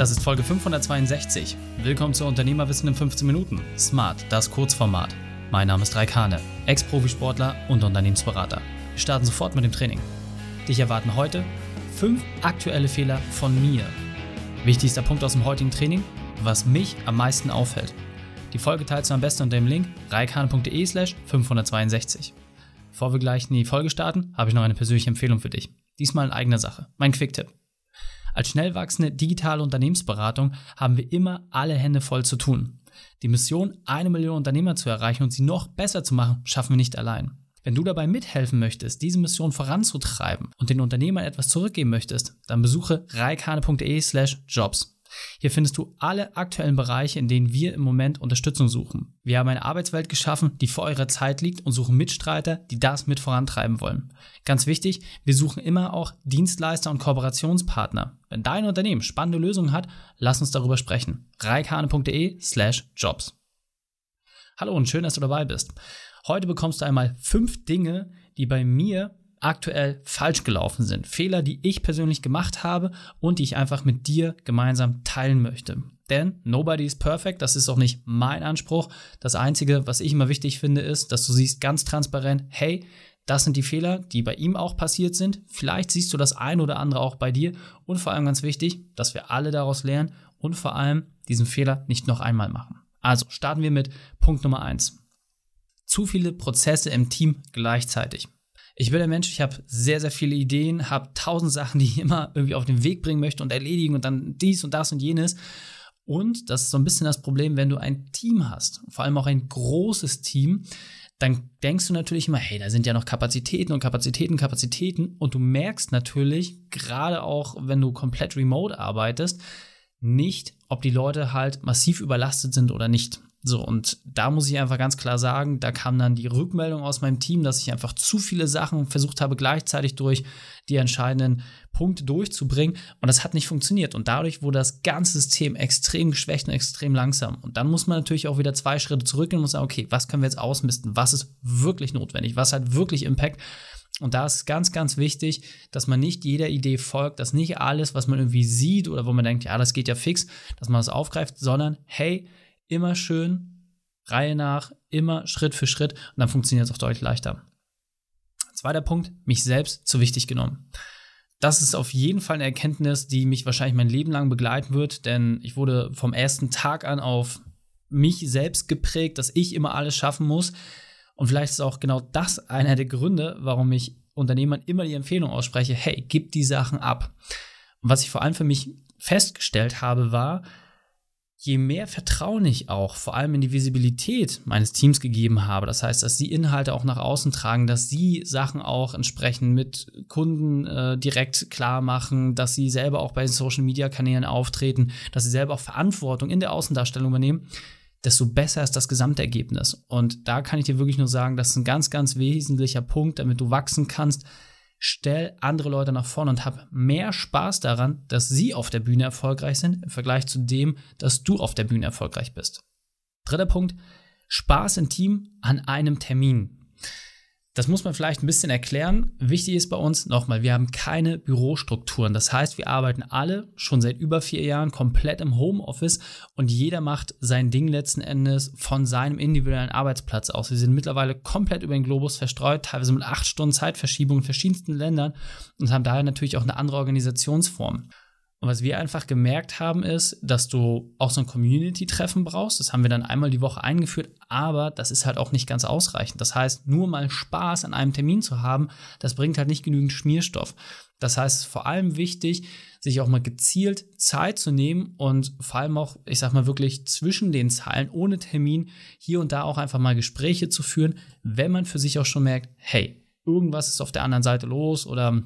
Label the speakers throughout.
Speaker 1: Das ist Folge 562. Willkommen zu Unternehmerwissen in 15 Minuten. Smart, das Kurzformat. Mein Name ist Raikane, Ex-Profisportler und Unternehmensberater. Wir starten sofort mit dem Training. Dich erwarten heute fünf aktuelle Fehler von mir. Wichtigster Punkt aus dem heutigen Training, was mich am meisten auffällt. Die Folge teilst du am besten unter dem Link reikane.de slash 562. Bevor wir gleich in die Folge starten, habe ich noch eine persönliche Empfehlung für dich. Diesmal in eigener Sache. Mein Quick-Tipp. Als schnell wachsende digitale Unternehmensberatung haben wir immer alle Hände voll zu tun. Die Mission, eine Million Unternehmer zu erreichen und sie noch besser zu machen, schaffen wir nicht allein. Wenn du dabei mithelfen möchtest, diese Mission voranzutreiben und den Unternehmern etwas zurückgeben möchtest, dann besuche reikane.de/jobs. Hier findest du alle aktuellen Bereiche, in denen wir im Moment Unterstützung suchen. Wir haben eine Arbeitswelt geschaffen, die vor eurer Zeit liegt und suchen Mitstreiter, die das mit vorantreiben wollen. Ganz wichtig, wir suchen immer auch Dienstleister und Kooperationspartner. Wenn dein Unternehmen spannende Lösungen hat, lass uns darüber sprechen. reikane.de slash jobs. Hallo und schön, dass du dabei bist. Heute bekommst du einmal fünf Dinge, die bei mir aktuell falsch gelaufen sind. Fehler, die ich persönlich gemacht habe und die ich einfach mit dir gemeinsam teilen möchte. Denn nobody is perfect, das ist auch nicht mein Anspruch. Das Einzige, was ich immer wichtig finde, ist, dass du siehst ganz transparent, hey, das sind die Fehler, die bei ihm auch passiert sind. Vielleicht siehst du das ein oder andere auch bei dir. Und vor allem ganz wichtig, dass wir alle daraus lernen und vor allem diesen Fehler nicht noch einmal machen. Also starten wir mit Punkt Nummer eins: Zu viele Prozesse im Team gleichzeitig. Ich bin der Mensch, ich habe sehr, sehr viele Ideen, habe tausend Sachen, die ich immer irgendwie auf den Weg bringen möchte und erledigen und dann dies und das und jenes. Und das ist so ein bisschen das Problem, wenn du ein Team hast, vor allem auch ein großes Team, dann denkst du natürlich immer, hey, da sind ja noch Kapazitäten und Kapazitäten, Kapazitäten. Und du merkst natürlich, gerade auch wenn du komplett remote arbeitest, nicht, ob die Leute halt massiv überlastet sind oder nicht. So, und da muss ich einfach ganz klar sagen, da kam dann die Rückmeldung aus meinem Team, dass ich einfach zu viele Sachen versucht habe, gleichzeitig durch die entscheidenden Punkte durchzubringen. Und das hat nicht funktioniert. Und dadurch wurde das ganze System extrem geschwächt und extrem langsam. Und dann muss man natürlich auch wieder zwei Schritte zurückgehen und muss sagen, okay, was können wir jetzt ausmisten? Was ist wirklich notwendig? Was hat wirklich Impact? Und da ist ganz, ganz wichtig, dass man nicht jeder Idee folgt, dass nicht alles, was man irgendwie sieht oder wo man denkt, ja, das geht ja fix, dass man das aufgreift, sondern hey, immer schön, Reihe nach, immer Schritt für Schritt und dann funktioniert es auch deutlich leichter. Zweiter Punkt, mich selbst zu wichtig genommen. Das ist auf jeden Fall eine Erkenntnis, die mich wahrscheinlich mein Leben lang begleiten wird, denn ich wurde vom ersten Tag an auf mich selbst geprägt, dass ich immer alles schaffen muss. Und vielleicht ist auch genau das einer der Gründe, warum ich Unternehmern immer die Empfehlung ausspreche, hey, gib die Sachen ab. Und was ich vor allem für mich festgestellt habe, war, je mehr Vertrauen ich auch vor allem in die Visibilität meines Teams gegeben habe, das heißt, dass sie Inhalte auch nach außen tragen, dass sie Sachen auch entsprechend mit Kunden äh, direkt klar machen, dass sie selber auch bei Social Media Kanälen auftreten, dass sie selber auch Verantwortung in der Außendarstellung übernehmen, desto besser ist das Gesamtergebnis. Und da kann ich dir wirklich nur sagen, das ist ein ganz, ganz wesentlicher Punkt, damit du wachsen kannst stell andere Leute nach vorne und hab mehr Spaß daran, dass sie auf der Bühne erfolgreich sind, im Vergleich zu dem, dass du auf der Bühne erfolgreich bist. Dritter Punkt, Spaß im Team an einem Termin. Das muss man vielleicht ein bisschen erklären. Wichtig ist bei uns nochmal, wir haben keine Bürostrukturen. Das heißt, wir arbeiten alle schon seit über vier Jahren komplett im Homeoffice und jeder macht sein Ding letzten Endes von seinem individuellen Arbeitsplatz aus. Wir sind mittlerweile komplett über den Globus verstreut, teilweise mit acht Stunden Zeitverschiebung in verschiedensten Ländern und haben daher natürlich auch eine andere Organisationsform. Und was wir einfach gemerkt haben, ist, dass du auch so ein Community-Treffen brauchst. Das haben wir dann einmal die Woche eingeführt, aber das ist halt auch nicht ganz ausreichend. Das heißt, nur mal Spaß an einem Termin zu haben, das bringt halt nicht genügend Schmierstoff. Das heißt, es ist vor allem wichtig, sich auch mal gezielt Zeit zu nehmen und vor allem auch, ich sag mal wirklich zwischen den Zeilen, ohne Termin, hier und da auch einfach mal Gespräche zu führen, wenn man für sich auch schon merkt, hey, irgendwas ist auf der anderen Seite los oder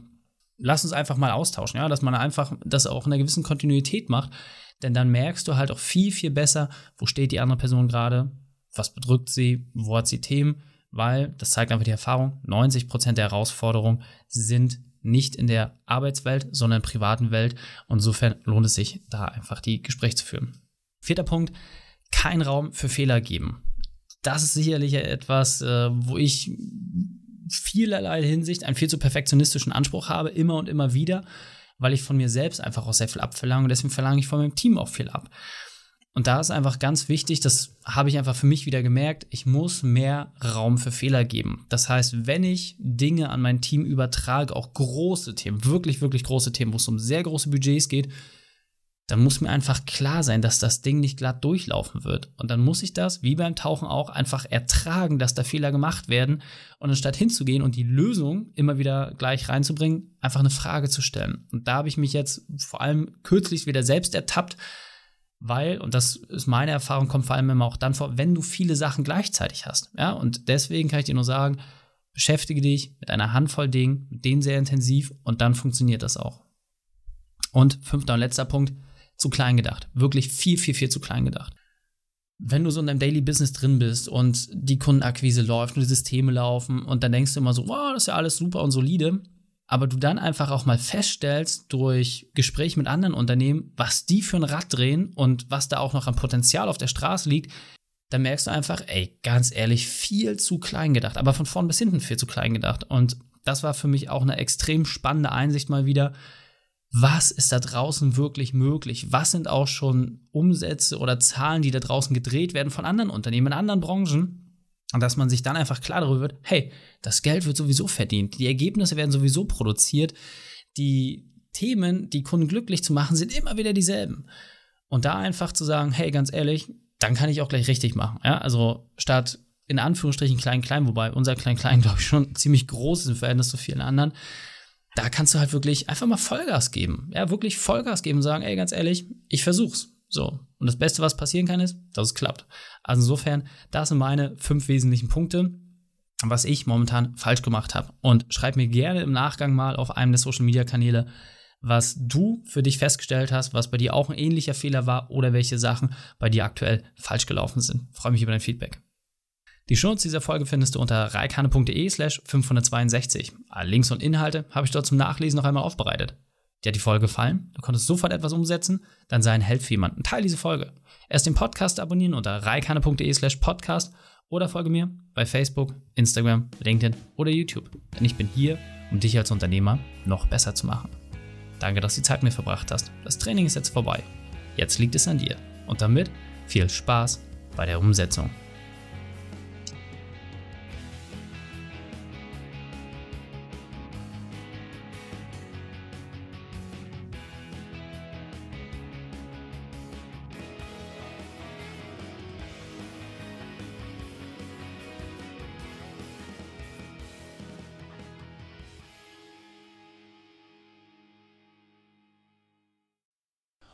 Speaker 1: lass uns einfach mal austauschen, ja, dass man einfach das auch in einer gewissen Kontinuität macht, denn dann merkst du halt auch viel, viel besser, wo steht die andere Person gerade, was bedrückt sie, wo hat sie Themen, weil, das zeigt einfach die Erfahrung, 90% der Herausforderungen sind nicht in der Arbeitswelt, sondern in der privaten Welt. Und insofern lohnt es sich, da einfach die Gespräche zu führen. Vierter Punkt, kein Raum für Fehler geben. Das ist sicherlich etwas, äh, wo ich vielerlei Hinsicht einen viel zu perfektionistischen Anspruch habe, immer und immer wieder. weil ich von mir selbst einfach auch sehr viel abverlange und deswegen verlange ich von meinem Team auch viel ab. Und da ist einfach ganz wichtig, das habe ich einfach für mich wieder gemerkt, ich muss mehr Raum für Fehler geben. Das heißt, wenn ich Dinge an mein Team übertrage, auch große Themen, wirklich, wirklich große Themen, wo es um sehr große Budgets geht, dann muss mir einfach klar sein, dass das Ding nicht glatt durchlaufen wird. Und dann muss ich das, wie beim Tauchen auch, einfach ertragen, dass da Fehler gemacht werden. Und anstatt hinzugehen und die Lösung immer wieder gleich reinzubringen, einfach eine Frage zu stellen. Und da habe ich mich jetzt vor allem kürzlich wieder selbst ertappt, weil, und das ist meine Erfahrung, kommt vor allem immer auch dann vor, wenn du viele Sachen gleichzeitig hast. Ja, und deswegen kann ich dir nur sagen, beschäftige dich mit einer Handvoll Dingen, mit denen sehr intensiv und dann funktioniert das auch. Und fünfter und letzter Punkt, zu klein gedacht. Wirklich viel, viel, viel zu klein gedacht. Wenn du so in deinem Daily Business drin bist und die Kundenakquise läuft und die Systeme laufen und dann denkst du immer so, wow, das ist ja alles super und solide, aber du dann einfach auch mal feststellst durch Gespräche mit anderen Unternehmen, was die für ein Rad drehen und was da auch noch an Potenzial auf der Straße liegt, dann merkst du einfach, ey, ganz ehrlich, viel zu klein gedacht, aber von vorn bis hinten viel zu klein gedacht. Und das war für mich auch eine extrem spannende Einsicht mal wieder, was ist da draußen wirklich möglich? Was sind auch schon Umsätze oder Zahlen, die da draußen gedreht werden von anderen Unternehmen in anderen Branchen? Und dass man sich dann einfach klar darüber wird, hey, das Geld wird sowieso verdient, die Ergebnisse werden sowieso produziert, die Themen, die Kunden glücklich zu machen, sind immer wieder dieselben. Und da einfach zu sagen, hey, ganz ehrlich, dann kann ich auch gleich richtig machen. Ja, also statt in Anführungsstrichen klein-klein, wobei unser klein-klein, glaube ich, schon ziemlich groß ist im Verhältnis zu vielen anderen, da kannst du halt wirklich einfach mal Vollgas geben. Ja, wirklich Vollgas geben und sagen, ey, ganz ehrlich, ich versuch's. So. Und das Beste, was passieren kann, ist, dass es klappt. Also insofern, das sind meine fünf wesentlichen Punkte, was ich momentan falsch gemacht habe. Und schreib mir gerne im Nachgang mal auf einem der Social Media Kanäle, was du für dich festgestellt hast, was bei dir auch ein ähnlicher Fehler war oder welche Sachen bei dir aktuell falsch gelaufen sind. freue mich über dein Feedback. Die Shownotes dieser Folge findest du unter reikane.de slash 562. Alle Links und Inhalte habe ich dort zum Nachlesen noch einmal aufbereitet. Dir hat die Folge gefallen? Du konntest sofort etwas umsetzen? Dann sei ein Held für jemanden. Teil diese Folge. Erst den Podcast abonnieren unter reikane.de slash podcast oder folge mir bei Facebook, Instagram, LinkedIn oder YouTube. Denn ich bin hier, um dich als Unternehmer noch besser zu machen. Danke, dass du die Zeit mit mir verbracht hast. Das Training ist jetzt vorbei. Jetzt liegt es an dir. Und damit viel Spaß bei der Umsetzung.